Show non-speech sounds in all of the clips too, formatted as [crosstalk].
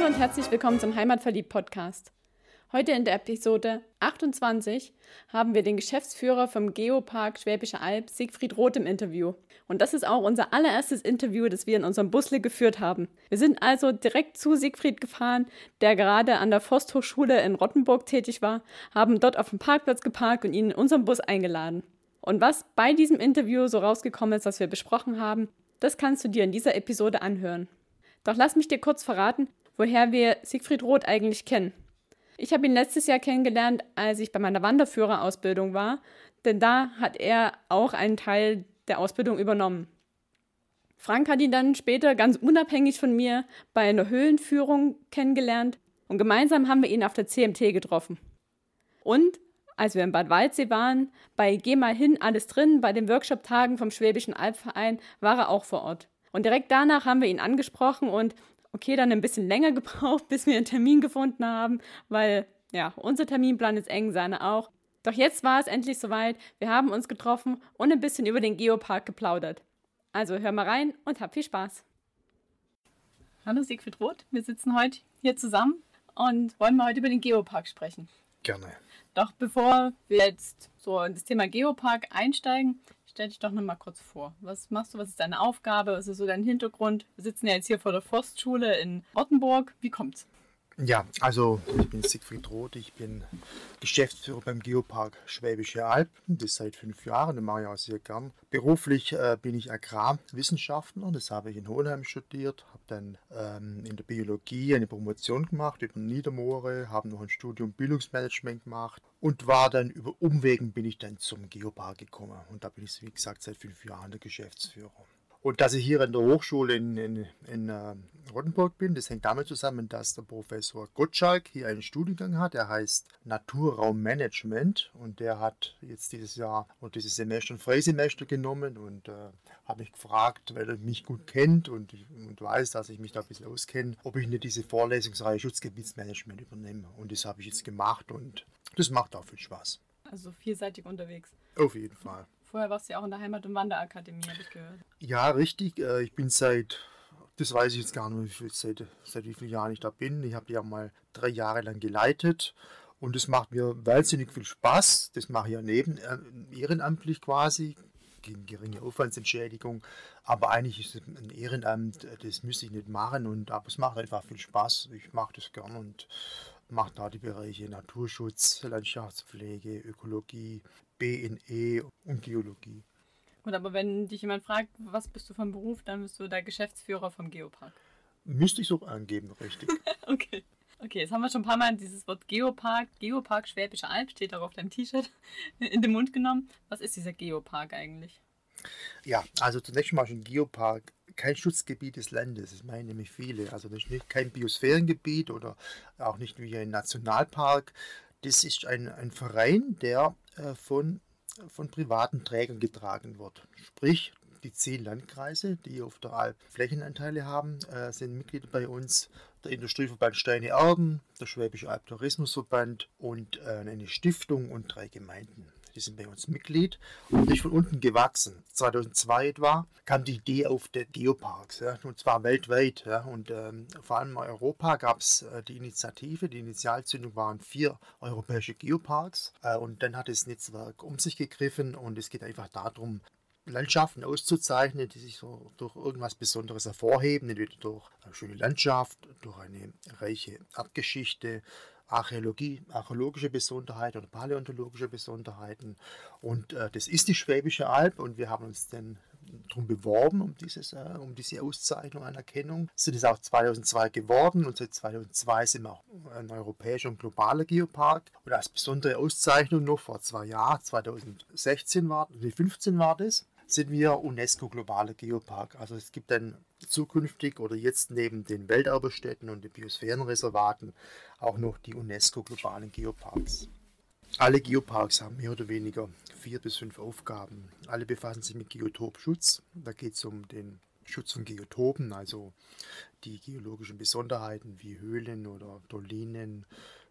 Hallo und herzlich willkommen zum Heimatverliebt Podcast. Heute in der Episode 28 haben wir den Geschäftsführer vom Geopark Schwäbische Alb, Siegfried Roth, im Interview. Und das ist auch unser allererstes Interview, das wir in unserem Busle geführt haben. Wir sind also direkt zu Siegfried gefahren, der gerade an der Forsthochschule in Rottenburg tätig war, haben dort auf dem Parkplatz geparkt und ihn in unserem Bus eingeladen. Und was bei diesem Interview so rausgekommen ist, was wir besprochen haben, das kannst du dir in dieser Episode anhören. Doch lass mich dir kurz verraten, woher wir Siegfried Roth eigentlich kennen. Ich habe ihn letztes Jahr kennengelernt, als ich bei meiner Wanderführerausbildung war, denn da hat er auch einen Teil der Ausbildung übernommen. Frank hat ihn dann später ganz unabhängig von mir bei einer Höhlenführung kennengelernt und gemeinsam haben wir ihn auf der CMT getroffen. Und als wir in Bad Waldsee waren, bei Geh mal hin, alles drin, bei den Workshop-Tagen vom Schwäbischen Albverein, war er auch vor Ort. Und direkt danach haben wir ihn angesprochen und okay, dann ein bisschen länger [laughs] gebraucht, bis wir einen Termin gefunden haben, weil ja, unser Terminplan ist eng, seine auch. Doch jetzt war es endlich soweit. Wir haben uns getroffen und ein bisschen über den Geopark geplaudert. Also hör mal rein und hab viel Spaß. Hallo Siegfried Roth, wir sitzen heute hier zusammen und wollen mal heute über den Geopark sprechen. Gerne. Doch bevor wir jetzt so in das Thema Geopark einsteigen, stell dich doch noch mal kurz vor. Was machst du? Was ist deine Aufgabe? Was ist so dein Hintergrund? Wir sitzen ja jetzt hier vor der Forstschule in Rottenburg. Wie kommt's? Ja, also ich bin Siegfried Roth, ich bin Geschäftsführer beim Geopark Schwäbische Alb, das seit fünf Jahren, das mache ich auch sehr gern. Beruflich äh, bin ich Agrarwissenschaftler, das habe ich in Hohenheim studiert, habe dann ähm, in der Biologie eine Promotion gemacht über Niedermoore, habe noch ein Studium Bildungsmanagement gemacht und war dann über Umwegen bin ich dann zum Geopark gekommen und da bin ich, wie gesagt, seit fünf Jahren der Geschäftsführer. Und dass ich hier an der Hochschule in, in, in uh, Rottenburg bin, das hängt damit zusammen, dass der Professor Gottschalk hier einen Studiengang hat, der heißt Naturraummanagement und der hat jetzt dieses Jahr und dieses Semester ein Freisemester genommen und äh, hat mich gefragt, weil er mich gut kennt und, und weiß, dass ich mich da ein bisschen auskenne, ob ich nicht diese Vorlesungsreihe Schutzgebietsmanagement übernehme. Und das habe ich jetzt gemacht und das macht auch viel Spaß. Also vielseitig unterwegs. Auf jeden Fall. Vorher warst du ja auch in der Heimat- und Wanderakademie, habe ich gehört. Ja, richtig. Äh, ich bin seit, das weiß ich jetzt gar nicht, seit, seit wie vielen Jahren ich da bin. Ich habe ja mal drei Jahre lang geleitet. Und das macht mir wahnsinnig viel Spaß. Das mache ich ja neben, äh, ehrenamtlich quasi, gegen geringe Aufwandsentschädigung. Aber eigentlich ist es ein Ehrenamt, das müsste ich nicht machen. Und, aber es macht einfach viel Spaß. Ich mache das gern und mache da die Bereiche Naturschutz, Landschaftspflege, Ökologie, BNE und Geologie. Gut, aber wenn dich jemand fragt, was bist du vom Beruf, dann bist du der Geschäftsführer vom Geopark. Müsste ich so angeben, richtig. [laughs] okay. Okay, jetzt haben wir schon ein paar Mal dieses Wort Geopark, Geopark Schwäbische Alb, steht auch auf deinem T-Shirt, [laughs] in den Mund genommen. Was ist dieser Geopark eigentlich? Ja, also zunächst mal ein Geopark kein Schutzgebiet des Landes. Das meinen nämlich viele. Also das ist nicht kein Biosphärengebiet oder auch nicht wie ein Nationalpark. Das ist ein, ein Verein, der äh, von, von privaten Trägern getragen wird. Sprich, die zehn Landkreise, die auf der Alp Flächenanteile haben, äh, sind Mitglieder bei uns. Der Industrieverband Steine Erden, der Schwäbische Alb Tourismusverband und äh, eine Stiftung und drei Gemeinden die sind bei uns Mitglied und ist von unten gewachsen. 2002 etwa kam die Idee auf der Geoparks, ja, und zwar weltweit. Ja, und ähm, vor allem in Europa gab es äh, die Initiative, die Initialzündung waren vier europäische Geoparks äh, und dann hat das Netzwerk um sich gegriffen und es geht einfach darum, Landschaften auszuzeichnen, die sich so durch irgendwas Besonderes hervorheben, entweder durch eine schöne Landschaft, durch eine reiche Erdgeschichte, Archäologie, archäologische Besonderheiten oder paläontologische Besonderheiten. Und äh, das ist die Schwäbische Alb und wir haben uns dann darum beworben, um, dieses, äh, um diese Auszeichnung, Anerkennung. Sind es auch 2002 geworden und seit 2002 sind wir auch ein europäischer und globaler Geopark. Und als besondere Auszeichnung noch vor zwei Jahren, 2016 war, 2015 war das, sind wir UNESCO globaler Geopark. Also es gibt dann zukünftig oder jetzt neben den Welterbestätten und den Biosphärenreservaten auch noch die UNESCO globalen Geoparks. Alle Geoparks haben mehr oder weniger vier bis fünf Aufgaben. Alle befassen sich mit Geotopschutz. Da geht es um den Schutz von Geotopen, also die geologischen Besonderheiten wie Höhlen oder Dolinen,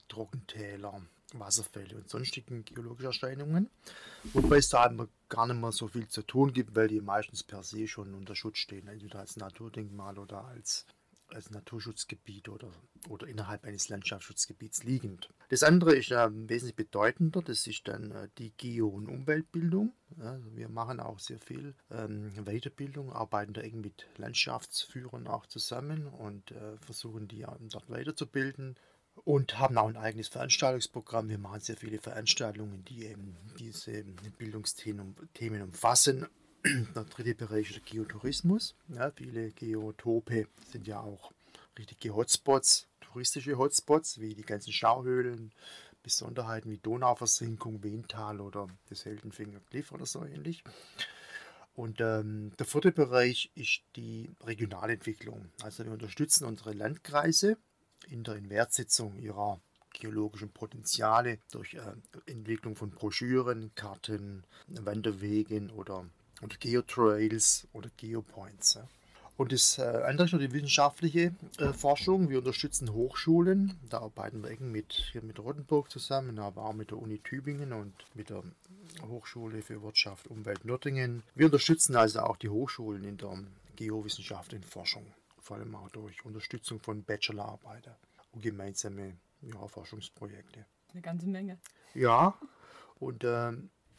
Trockentäler, Wasserfälle und sonstigen geologischen Erscheinungen. Wobei es da gar nicht mehr so viel zu tun gibt, weil die meistens per se schon unter Schutz stehen, entweder als Naturdenkmal oder als als Naturschutzgebiet oder, oder innerhalb eines Landschaftsschutzgebiets liegend. Das andere ist äh, wesentlich bedeutender, das ist dann äh, die Geo- und Umweltbildung. Also wir machen auch sehr viel ähm, Weiterbildung, arbeiten da eng mit Landschaftsführern auch zusammen und äh, versuchen die dort weiterzubilden und haben auch ein eigenes Veranstaltungsprogramm. Wir machen sehr viele Veranstaltungen, die eben diese Bildungsthemen Themen umfassen. [clears throat] Der dritte Bereich ist der Geotourismus. Ja, viele Geotope sind ja auch richtige Hotspots, touristische Hotspots, wie die ganzen Schauhöhlen, Besonderheiten wie Donauversinkung, Wehntal oder das Heldenfinger Cliff oder so ähnlich. Und ähm, der vierte Bereich ist die Regionalentwicklung. Also wir unterstützen unsere Landkreise in der Inwertsetzung ihrer geologischen Potenziale durch äh, Entwicklung von Broschüren, Karten, Wanderwegen oder, oder Geotrails oder Geopoints. Ja. Und das äh, andere ist noch die wissenschaftliche äh, Forschung. Wir unterstützen Hochschulen. Da arbeiten wir eng mit, hier mit Rottenburg zusammen, aber auch mit der Uni Tübingen und mit der Hochschule für Wirtschaft Umwelt Nürtingen. Wir unterstützen also auch die Hochschulen in der geowissenschaftlichen Forschung vor allem auch durch Unterstützung von Bachelorarbeiten und gemeinsame ja, Forschungsprojekte. Eine ganze Menge. Ja, und äh,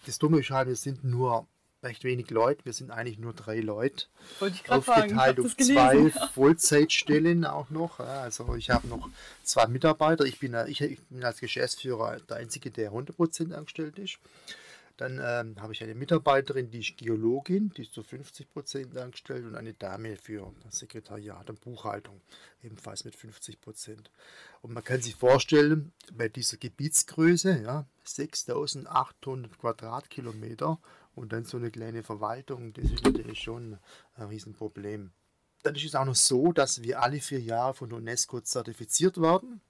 das Dumme ist halt, wir sind nur recht wenig Leute. Wir sind eigentlich nur drei Leute. Wollte ich gerade Aufgeteilt fragen. auf zwei Vollzeitstellen auch noch. Also ich habe noch zwei Mitarbeiter. Ich bin, ich, bin als Geschäftsführer der Einzige, der 100% angestellt ist. Dann ähm, habe ich eine Mitarbeiterin, die ist Geologin, die ist zu 50 Prozent angestellt und eine Dame für das Sekretariat und Buchhaltung, ebenfalls mit 50 Prozent. Und man kann sich vorstellen, bei dieser Gebietsgröße, ja, 6800 Quadratkilometer und dann so eine kleine Verwaltung, das ist natürlich schon ein Riesenproblem. Dann ist es auch noch so, dass wir alle vier Jahre von UNESCO zertifiziert werden.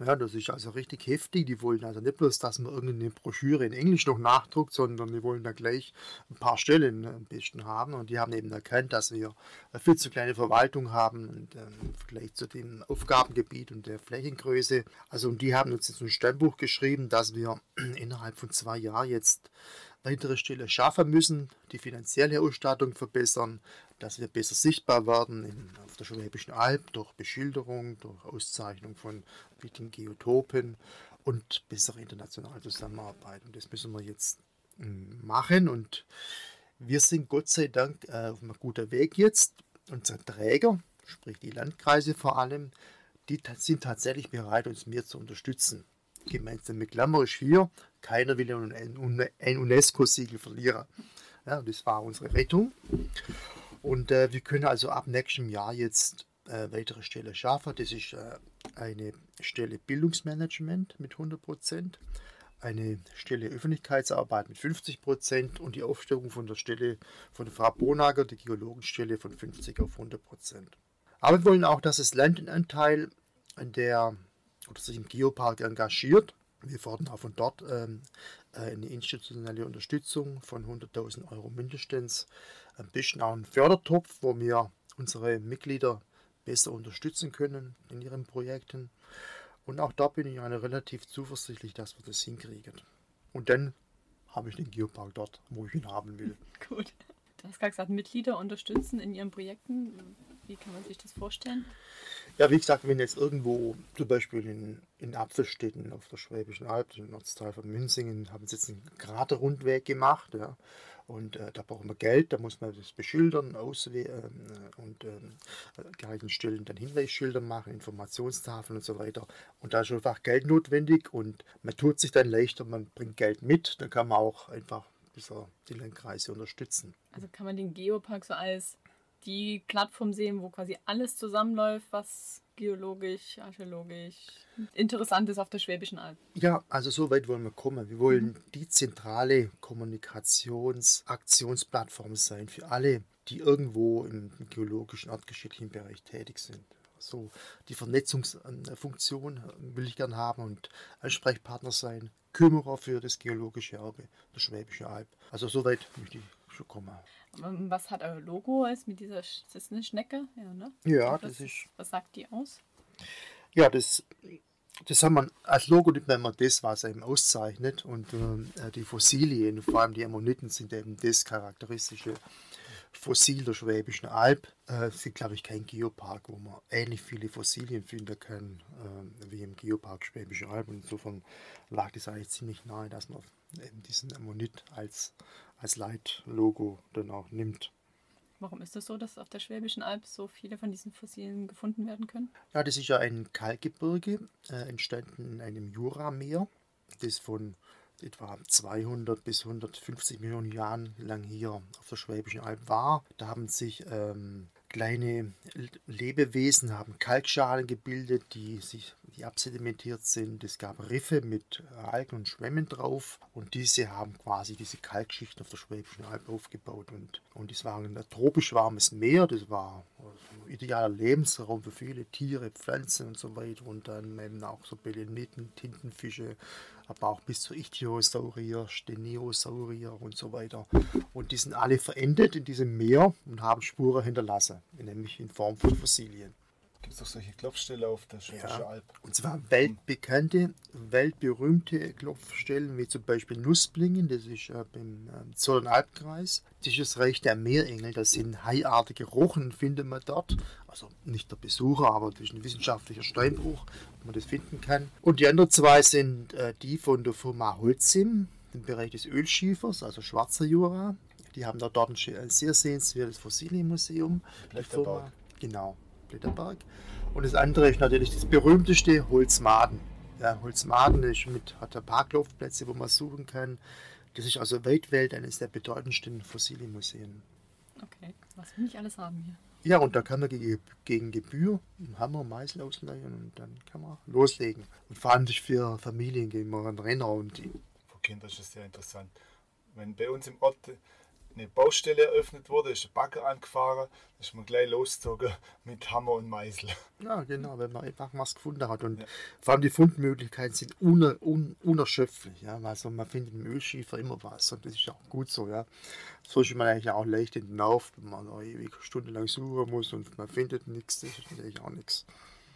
Ja, das ist also richtig heftig. Die wollen also nicht bloß, dass man irgendeine Broschüre in Englisch noch nachdruckt, sondern die wollen da gleich ein paar Stellen am besten haben. Und die haben eben erkannt, dass wir eine viel zu kleine Verwaltung haben und, ähm, im Vergleich zu dem Aufgabengebiet und der Flächengröße. Also und die haben uns jetzt ein Sternbuch geschrieben, dass wir [clears throat] innerhalb von zwei Jahren jetzt weitere Stellen schaffen müssen, die finanzielle Ausstattung verbessern, dass wir besser sichtbar werden in, auf der Schwäbischen Alb durch Beschilderung, durch Auszeichnung von wichtigen Geotopen und bessere internationale Zusammenarbeit. Und das müssen wir jetzt hm, machen und wir sind Gott sei Dank äh, auf einem guten Weg jetzt. Unsere Träger, sprich die Landkreise vor allem, die sind tatsächlich bereit, uns mehr zu unterstützen. Gemeinsam mit Klammer ist hier, keiner will ein UNESCO-Siegel verlieren. Ja, das war unsere Rettung. Und äh, wir können also ab nächstem Jahr jetzt äh, weitere Stellen schaffen. Das ist äh, eine Stelle Bildungsmanagement mit 100 Prozent, eine Stelle Öffentlichkeitsarbeit mit 50 Prozent und die Aufstellung von der Stelle von Frau Bonager, die Geologenstelle, von 50 auf 100 Prozent. Aber wir wollen auch, dass das Land einen Anteil an der oder sich im Geopark engagiert. Wir fordern auch von dort ähm, eine institutionelle Unterstützung von 100.000 Euro mindestens. Ein bisschen auch ein Fördertopf, wo wir unsere Mitglieder besser unterstützen können in ihren Projekten. Und auch da bin ich eine relativ zuversichtlich, dass wir das hinkriegen. Und dann habe ich den Geopark dort, wo ich ihn haben will. [laughs] Gut. Du hast gerade gesagt, Mitglieder unterstützen in ihren Projekten. Wie kann man sich das vorstellen? Ja, wie gesagt, wenn jetzt irgendwo zum Beispiel in, in Apfelstädten auf der Schwäbischen Alb, im Ortsteil von Münzingen, haben sie jetzt einen Graderrundweg gemacht. Ja. Und äh, da brauchen wir Geld, da muss man das beschildern, auswählen äh, und äh, Stellen dann Hinweisschilder machen, Informationstafeln und so weiter. Und da ist einfach Geld notwendig und man tut sich dann leichter, man bringt Geld mit, dann kann man auch einfach dieser, die Landkreise unterstützen. Also kann man den Geopark so als die Plattform sehen, wo quasi alles zusammenläuft, was geologisch, archäologisch interessant ist auf der Schwäbischen Alb. Ja, also so weit wollen wir kommen. Wir wollen mhm. die zentrale Kommunikationsaktionsplattform sein für alle, die irgendwo im geologischen, erdgeschichtlichen Bereich tätig sind. So die Vernetzungsfunktion will ich gern haben und Ansprechpartner sein, Kümmerer für das geologische Erbe der Schwäbische Alb. Also so weit möchte ich schon kommen. Ähm, was hat euer Logo als mit dieser, ist das eine Schnecke? Ja, ne? ja was, das ist. Was sagt die aus? Ja, das, das haben wir als Logo nimmt man das, was eben auszeichnet. Und äh, die Fossilien, vor allem die Ammoniten, sind eben das Charakteristische Fossil der Schwäbischen Alb. Äh, es gibt, glaube ich, kein Geopark, wo man ähnlich viele Fossilien finden kann äh, wie im Geopark Schwäbische Alb. Und insofern lag es eigentlich ziemlich nahe, dass man eben diesen Ammonit als, als Leitlogo dann auch nimmt. Warum ist es das so, dass auf der Schwäbischen Alb so viele von diesen Fossilien gefunden werden können? Ja, das ist ja ein Kalkgebirge, äh, entstanden in einem Jurameer, das von etwa 200 bis 150 Millionen Jahren lang hier auf der Schwäbischen Alb war. Da haben sich ähm, kleine Lebewesen haben Kalkschalen gebildet, die sich die absedimentiert sind. Es gab Riffe mit Algen und Schwämmen drauf und diese haben quasi diese Kalkschichten auf der Schwäbischen Alb aufgebaut. Und, und es war ein tropisch warmes Meer, das war idealer Lebensraum für viele Tiere, Pflanzen und so weiter. Und dann eben auch so Beleniten, Tintenfische, aber auch bis zu Ichthyosaurier, Steniosaurier und so weiter. Und die sind alle verendet in diesem Meer und haben Spuren hinterlassen, nämlich in Form von Fossilien. Gibt es doch solche Klopfstellen auf der Schwäbischen ja, Alb? Und zwar weltbekannte, weltberühmte Klopfstellen, wie zum Beispiel Nussblingen, das ist äh, im äh, Zollernalbkreis. Das ist das Reich der Meerengel, das sind haiartige Rochen, findet man dort. Also nicht der Besucher, aber das ist ein wissenschaftlicher Steinbruch, wo man das finden kann. Und die anderen zwei sind äh, die von der Firma Holzim, im Bereich des Ölschiefers, also Schwarzer Jura. Die haben da dort ein sehr sehenswertes Fossilienmuseum. Genau, Blätterberg. Und das andere ist natürlich das berühmteste Holzmaden. Ja, Holzmaden ist mit, hat ein paar Laufplätze, wo man suchen kann. Das ist also weltweit eines der bedeutendsten Fossilienmuseen. Okay, was will ich alles haben hier? Ja, und da kann man gegen Gebühr einen Hammer, Meißel ausleihen und dann kann man loslegen. Und vor allem für Familien gehen wir einen Renner und die. Für Kinder ist das sehr interessant. Wenn bei uns im Ort eine Baustelle eröffnet wurde, ist der Bagger angefahren, ist man gleich losgezogen mit Hammer und Meißel. Ja, genau, wenn man einfach was gefunden hat. Und ja. vor allem die Fundmöglichkeiten sind uner, un, unerschöpflich. Ja? Also man findet im Ölschiefer immer was und das ist auch gut so. Ja? So ist man eigentlich auch leicht in den Lauf, wenn man ewig stundenlang suchen muss und man findet nichts, das ist natürlich auch nichts.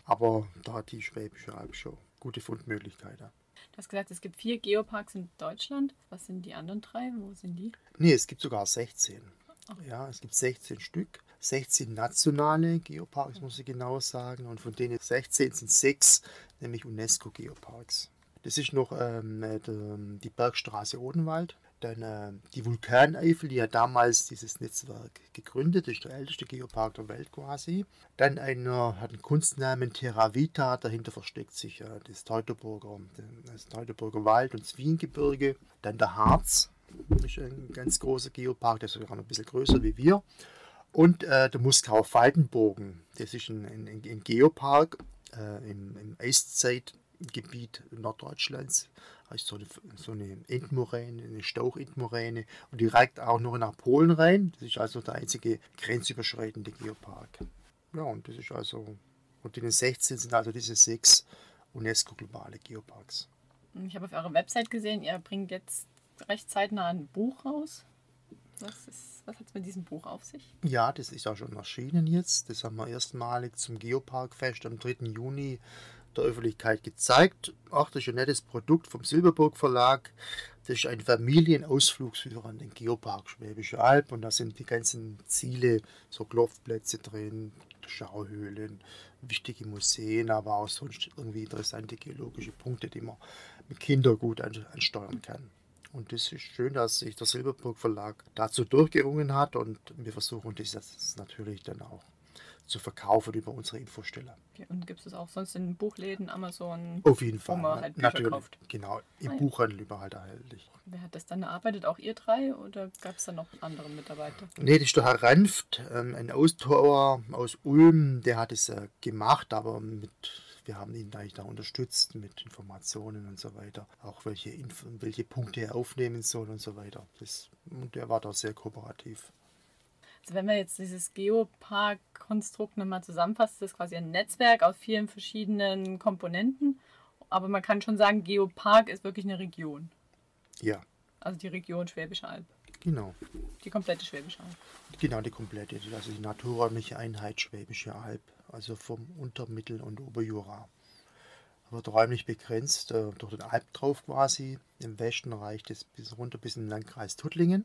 Aber da hat die Schwäbische Alb schon gute Fundmöglichkeiten. Du hast gesagt, es gibt vier Geoparks in Deutschland. Was sind die anderen drei? Wo sind die? Nee, es gibt sogar 16. Okay. Ja, es gibt 16 Stück. 16 nationale Geoparks, muss ich genau sagen. Und von denen 16 sind sechs, nämlich UNESCO-Geoparks. Das ist noch ähm, die Bergstraße Odenwald. Dann äh, die Vulkaneifel, die hat damals dieses Netzwerk gegründet, ist der älteste Geopark der Welt quasi. Dann einer hat einen Kunstnamen Terra Vita, dahinter versteckt sich äh, das, Teutoburger, das Teutoburger Wald und das Wiengebirge. Dann der Harz, ist ein ganz großer Geopark, der ist sogar noch ein bisschen größer wie wir. Und äh, der Muskauer Faltenbogen, das ist ein, ein, ein Geopark äh, im, im Eiszeitgebiet Norddeutschlands ist so eine, so eine Endmoräne, eine Stauchendmoräne und die reicht auch noch nach Polen rein. Das ist also der einzige grenzüberschreitende Geopark. Ja, und das ist also, und in den 16 sind also diese sechs UNESCO-globale Geoparks. Ich habe auf eurer Website gesehen, ihr bringt jetzt recht zeitnah ein Buch raus. Was, was hat es mit diesem Buch auf sich? Ja, das ist auch schon erschienen jetzt. Das haben wir erstmalig zum Geoparkfest am 3. Juni der Öffentlichkeit gezeigt. Ach, das ist ein nettes Produkt vom Silberburg Verlag. Das ist ein Familienausflugsführer an den Geopark Schwäbische Alb und da sind die ganzen Ziele, so Klopfplätze drin, Schauhöhlen, wichtige Museen, aber auch sonst irgendwie interessante geologische Punkte, die man mit Kindern gut ansteuern kann. Und das ist schön, dass sich der Silberburg Verlag dazu durchgerungen hat und wir versuchen das natürlich dann auch zu verkaufen über unsere Infostelle. Okay, und gibt es auch sonst in Buchläden, Amazon? Auf jeden Fall, wo man halt Bücher natürlich. Kauft? Genau, im ah, ja. Buchhandel überall erhältlich. Wer hat das dann erarbeitet? Auch ihr drei oder gab es da noch andere Mitarbeiter? Nee, das ist der Herr Ranft, ähm, ein Ausdauer aus Ulm, der hat es äh, gemacht, aber mit wir haben ihn eigentlich da unterstützt mit Informationen und so weiter. Auch welche, Inf welche Punkte er aufnehmen soll und so weiter. Das, und der war da sehr kooperativ. Also wenn wir jetzt dieses Geopark-Konstrukt nochmal zusammenfassen, ist das quasi ein Netzwerk aus vielen verschiedenen Komponenten. Aber man kann schon sagen, Geopark ist wirklich eine Region. Ja. Also die Region Schwäbische Alb. Genau. Die komplette Schwäbische Alb. Genau, die komplette. Also die naturräumliche Einheit Schwäbische Alb. Also vom Unter-, Mittel- und Oberjura. Wird räumlich begrenzt äh, durch den Alb drauf quasi. Im Westen reicht es bis runter bis in den Landkreis Tuttlingen.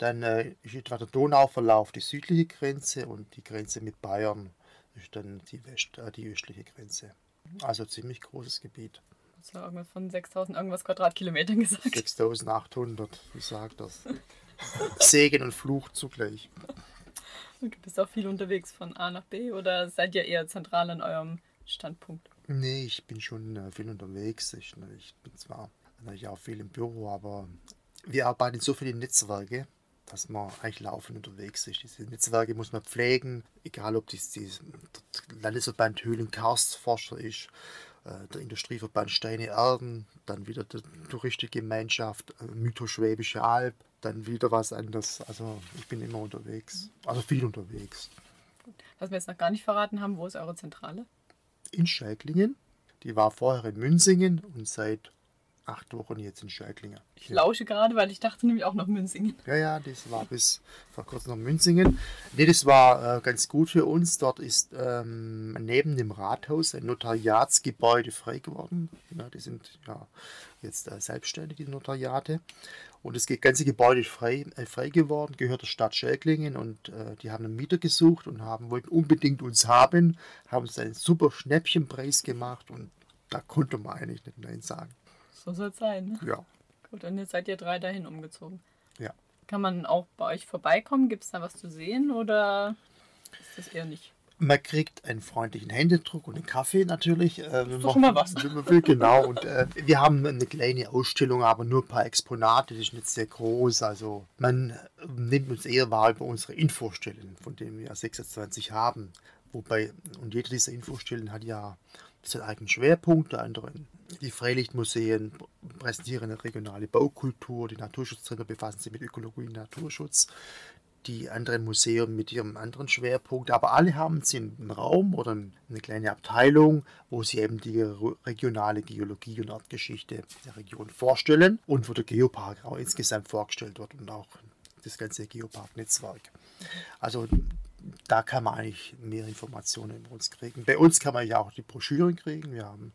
Dann äh, ist etwa der Donauverlauf die südliche Grenze und die Grenze mit Bayern ist dann die, West, äh, die östliche Grenze. Also ziemlich großes Gebiet. Das war irgendwas von 6000 irgendwas Quadratkilometern gesagt. 6800, wie sagt das? [laughs] Segen und Fluch zugleich. Du bist auch viel unterwegs von A nach B oder seid ihr eher zentral an eurem Standpunkt? Nee, ich bin schon äh, viel unterwegs. Ich, ich bin zwar natürlich auch viel im Büro, aber wir arbeiten so viele Netzwerke, dass man eigentlich laufend unterwegs ist. Diese Netzwerke muss man pflegen, egal ob das die Landesverband Höhlen Karstforscher ist, äh, der Industrieverband Steine Erden, dann wieder die Touristikgemeinschaft, äh, Mythos Schwäbische Alb, dann wieder was anderes. Also ich bin immer unterwegs, also viel unterwegs. Was wir jetzt noch gar nicht verraten haben, wo ist eure Zentrale? In Scheiklingen. Die war vorher in Münzingen und seit acht Wochen jetzt in Scheiklingen. Ich lausche gerade, weil ich dachte nämlich auch noch Münzingen. Ja, ja, das war bis vor kurzem noch Münzingen. Nee, das war äh, ganz gut für uns. Dort ist ähm, neben dem Rathaus ein Notariatsgebäude frei geworden. Ja, die sind ja jetzt äh, selbstständig, die Notariate. Und das ganze Gebäude ist frei, äh, frei geworden, gehört der Stadt Schäklingen und äh, die haben einen Mieter gesucht und haben, wollten unbedingt uns haben, haben uns einen super Schnäppchenpreis gemacht und da konnte man eigentlich nicht Nein sagen. So soll es sein. Ne? Ja. Gut, und jetzt seid ihr drei dahin umgezogen. Ja. Kann man auch bei euch vorbeikommen? Gibt es da was zu sehen oder ist das eher nicht? Man kriegt einen freundlichen Händedruck und einen Kaffee natürlich. Äh, wenn man, schon mal was. Will, genau. Und äh, wir haben eine kleine Ausstellung, aber nur ein paar Exponate. Das ist nicht sehr groß. Also man nimmt uns eher wahr über unsere Infostellen, von denen wir 26 haben. Wobei, und jede dieser Infostellen hat ja seinen eigenen Schwerpunkt. Der andere, die Freilichtmuseen präsentieren eine regionale Baukultur. Die Naturschutzträger befassen sich mit Ökologie und Naturschutz die anderen Museen mit ihrem anderen Schwerpunkt, aber alle haben sie einen Raum oder eine kleine Abteilung, wo sie eben die regionale Geologie und Erdgeschichte der Region vorstellen und wo der Geopark auch insgesamt vorgestellt wird und auch das ganze Geopark-Netzwerk. Also da kann man eigentlich mehr Informationen über uns kriegen. Bei uns kann man ja auch die Broschüren kriegen. Wir haben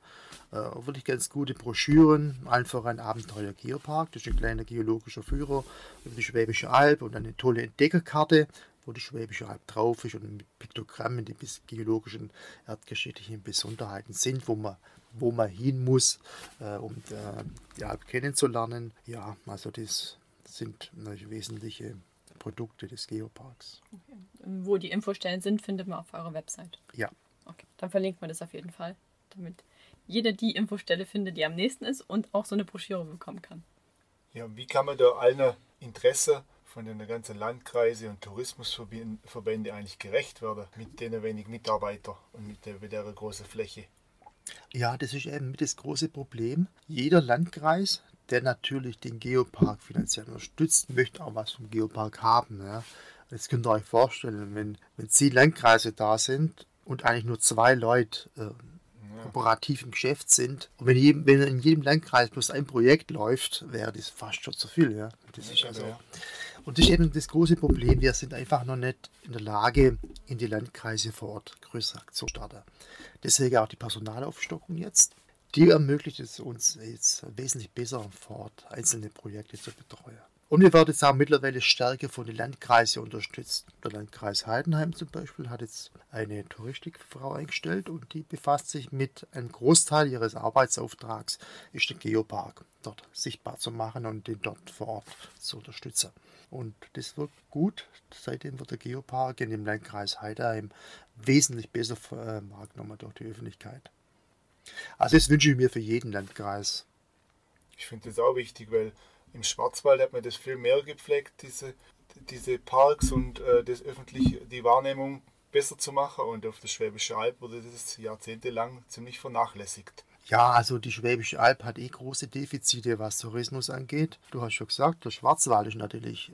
äh, wirklich ganz gute Broschüren, allen voran Abenteuer Geopark. Das ist ein kleiner geologischer Führer über die Schwäbische Alb und eine tolle Entdeckerkarte, wo die Schwäbische Alb drauf ist und mit Piktogrammen, die bis geologischen, erdgeschichtlichen Besonderheiten sind, wo man, wo man hin muss, äh, um äh, die Alb kennenzulernen. Ja, also das sind wesentliche Produkte des Geoparks. Okay. Wo die Infostellen sind, findet man auf eurer Website. Ja. Okay, dann verlinkt man das auf jeden Fall, damit jeder die Infostelle findet, die am nächsten ist und auch so eine Broschüre bekommen kann. Ja, wie kann man da allen Interesse von den ganzen Landkreise und Tourismusverbände eigentlich gerecht werden mit den wenigen Mitarbeitern und mit der, mit der großen Fläche? Ja, das ist eben das große Problem. Jeder Landkreis, der natürlich den Geopark finanziell unterstützt, möchte auch was vom Geopark haben. Ja. Jetzt könnt ihr euch vorstellen, wenn, wenn zehn Landkreise da sind und eigentlich nur zwei Leute äh, kooperativ im Geschäft sind, und wenn, jedem, wenn in jedem Landkreis bloß ein Projekt läuft, wäre das fast schon zu viel. Ja. Das ist also, und das ist eben das große Problem. Wir sind einfach noch nicht in der Lage, in die Landkreise vor Ort größere Aktionen zu starten. Deswegen auch die Personalaufstockung jetzt die ermöglicht es uns jetzt wesentlich besser vor Ort einzelne Projekte zu betreuen. Und wir werden jetzt auch mittlerweile stärker von den Landkreisen unterstützt. Der Landkreis Heidenheim zum Beispiel hat jetzt eine Touristikfrau eingestellt und die befasst sich mit einem Großteil ihres Arbeitsauftrags, ist der Geopark dort sichtbar zu machen und den dort vor Ort zu unterstützen. Und das wird gut. Seitdem wird der Geopark in dem Landkreis Heidenheim wesentlich besser äh, wahrgenommen durch die Öffentlichkeit. Also das wünsche ich mir für jeden Landkreis. Ich finde das auch wichtig, weil im Schwarzwald hat man das viel mehr gepflegt, diese, diese Parks und äh, das öffentlich die Wahrnehmung besser zu machen. Und auf der Schwäbische Alb wurde das jahrzehntelang ziemlich vernachlässigt. Ja, also die Schwäbische Alb hat eh große Defizite, was Tourismus angeht. Du hast schon gesagt, der Schwarzwald ist natürlich,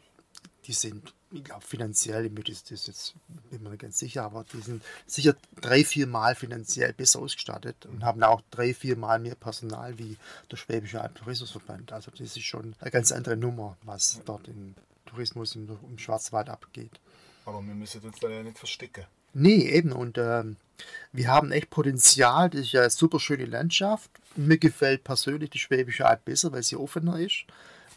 die sind ich glaube, finanziell, ich ist das jetzt, bin mir nicht ganz sicher, aber die sind sicher drei, vier Mal finanziell besser ausgestattet und haben auch drei, vier Mal mehr Personal wie der Schwäbische Alpentourismusverband. Also das ist schon eine ganz andere Nummer, was dort im Tourismus im, im Schwarzwald abgeht. Aber wir müssen uns da ja nicht verstecken. Nee, eben. Und ähm, wir haben echt Potenzial. Das ist ja eine super schöne Landschaft. Mir gefällt persönlich die Schwäbische Alb besser, weil sie offener ist.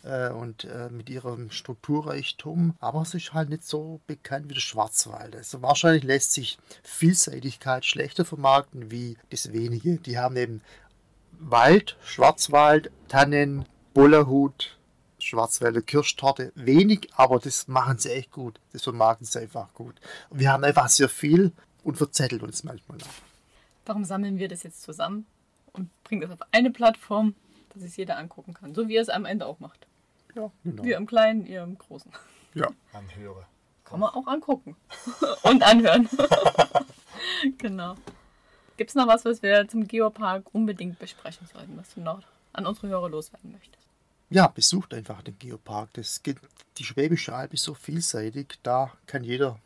Äh, und äh, mit ihrem Strukturreichtum, aber es ist halt nicht so bekannt wie der Schwarzwald. Also wahrscheinlich lässt sich Vielseitigkeit schlechter vermarkten wie das wenige. Die haben eben Wald, Schwarzwald, Tannen, Bullerhut, Schwarzwälder Kirschtorte. Wenig, aber das machen sie echt gut. Das vermarkten sie einfach gut. Wir haben einfach sehr viel und verzettelt uns manchmal auch. Warum sammeln wir das jetzt zusammen und bringen das auf eine Plattform, dass es jeder angucken kann? So wie er es am Ende auch macht. Ja, genau. Wir im Kleinen, ihr im Großen. Ja. Anhöre. Kann man auch angucken [laughs] und anhören. [laughs] genau. Gibt es noch was, was wir zum Geopark unbedingt besprechen sollten, was du noch an unsere Hörer loswerden möchtest? Ja, besucht einfach den Geopark. Das geht, die Schwäbische Alb ist so vielseitig, da kann jeder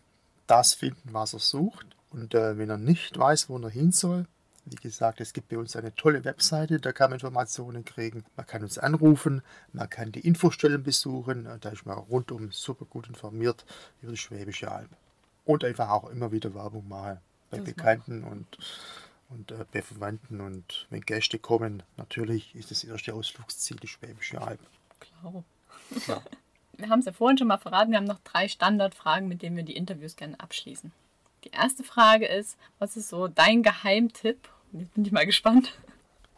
das finden, was er sucht. Und äh, wenn er nicht weiß, wo er hin soll, wie gesagt, es gibt bei uns eine tolle Webseite, da kann man Informationen kriegen. Man kann uns anrufen, man kann die Infostellen besuchen, da ist man rundum super gut informiert über die Schwäbische Alb. Und einfach auch immer wieder Werbung machen bei Das Bekannten und, und äh, bei Verwandten. Und wenn Gäste kommen, natürlich ist das erste Ausflugsziel die Schwäbische Alb. Klar. Ja. [laughs] Wir haben es ja vorhin schon mal verraten, wir haben noch drei Standardfragen, mit denen wir die Interviews gerne abschließen. Die erste Frage ist, was ist so dein Geheimtipp? Jetzt bin ich mal gespannt.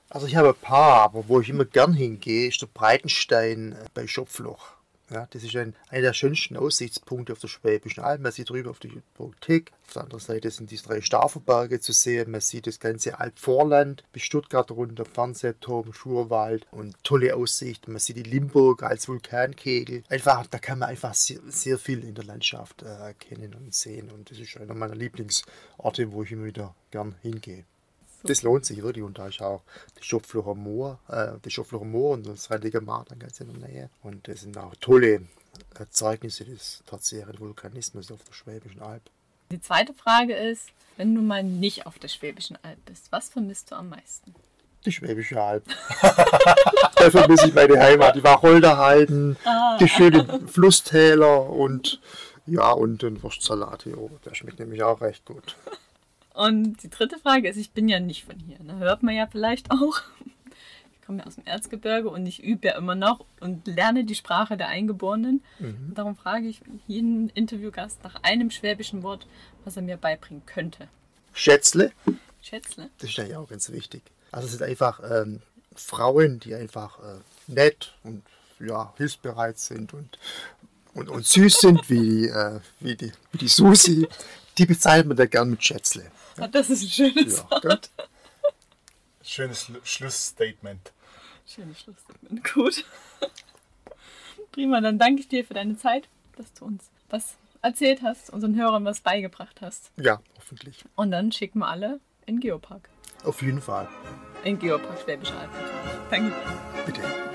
Also ich habe ein paar, aber wo ich immer gern hingehe, ist der Breitenstein äh, bei Schopfloch. Ja, das ist ein, einer der schönsten Aussichtspunkte auf der Schwäbischen Alb. Man sieht drüber auf die Tick. Auf der anderen Seite sind die drei Stafelberge zu sehen. Man sieht das ganze Albvorland bis Stuttgart runter, Fernsehturm, Schurwald und tolle Aussicht. Man sieht die Limburg als Vulkankegel. Einfach, da kann man einfach sehr, sehr viel in der Landschaft äh, erkennen und sehen. Und das ist einer meiner Lieblingsorte, wo ich immer wieder gern hingehe. Das lohnt sich wirklich und da ist auch das Schopflocher Moor, äh, das Schopflocher Moor und das Rheiniger Mar dann ganz in der Nähe. Und das sind auch tolle Erzeugnisse des tertiären Vulkanismus auf der Schwäbischen Alb. Die zweite Frage ist, wenn du mal nicht auf der Schwäbischen Alb bist, was vermisst du am meisten? Die Schwäbische Alb. [laughs] da vermisse ich meine Heimat, die Wacholderheiden, die schönen Flusstäler und ja, und den Wurstsalat hier oben. Der schmeckt nämlich auch recht gut. Und die dritte Frage ist, ich bin ja nicht von hier. Ne? Hört man ja vielleicht auch. Ich komme ja aus dem Erzgebirge und ich übe ja immer noch und lerne die Sprache der Eingeborenen. Und darum frage ich jeden Interviewgast nach einem schwäbischen Wort, was er mir beibringen könnte. Schätzle, Schätzle? das ist ja auch ganz wichtig. Also es sind einfach ähm, Frauen, die einfach äh, nett und ja, hilfsbereit sind und, und, und süß sind, wie, die, äh, wie, die, wie die Susi. Die bezeichnet man da gern mit Schätzle. Ah, das ist ein schönes Ja, Wort. Schönes Schlu- Schlussstatement. Schönes Schlussstatement. Gut. Prima, dann danke ich dir für deine Zeit, dass du uns was erzählt hast, unseren Hörern was beigebracht hast. Ja, hoffentlich. Und dann schicken wir alle in Geopark. Auf jeden Fall. In Geopark Schwäbische Alb. Danke dir. Bitte.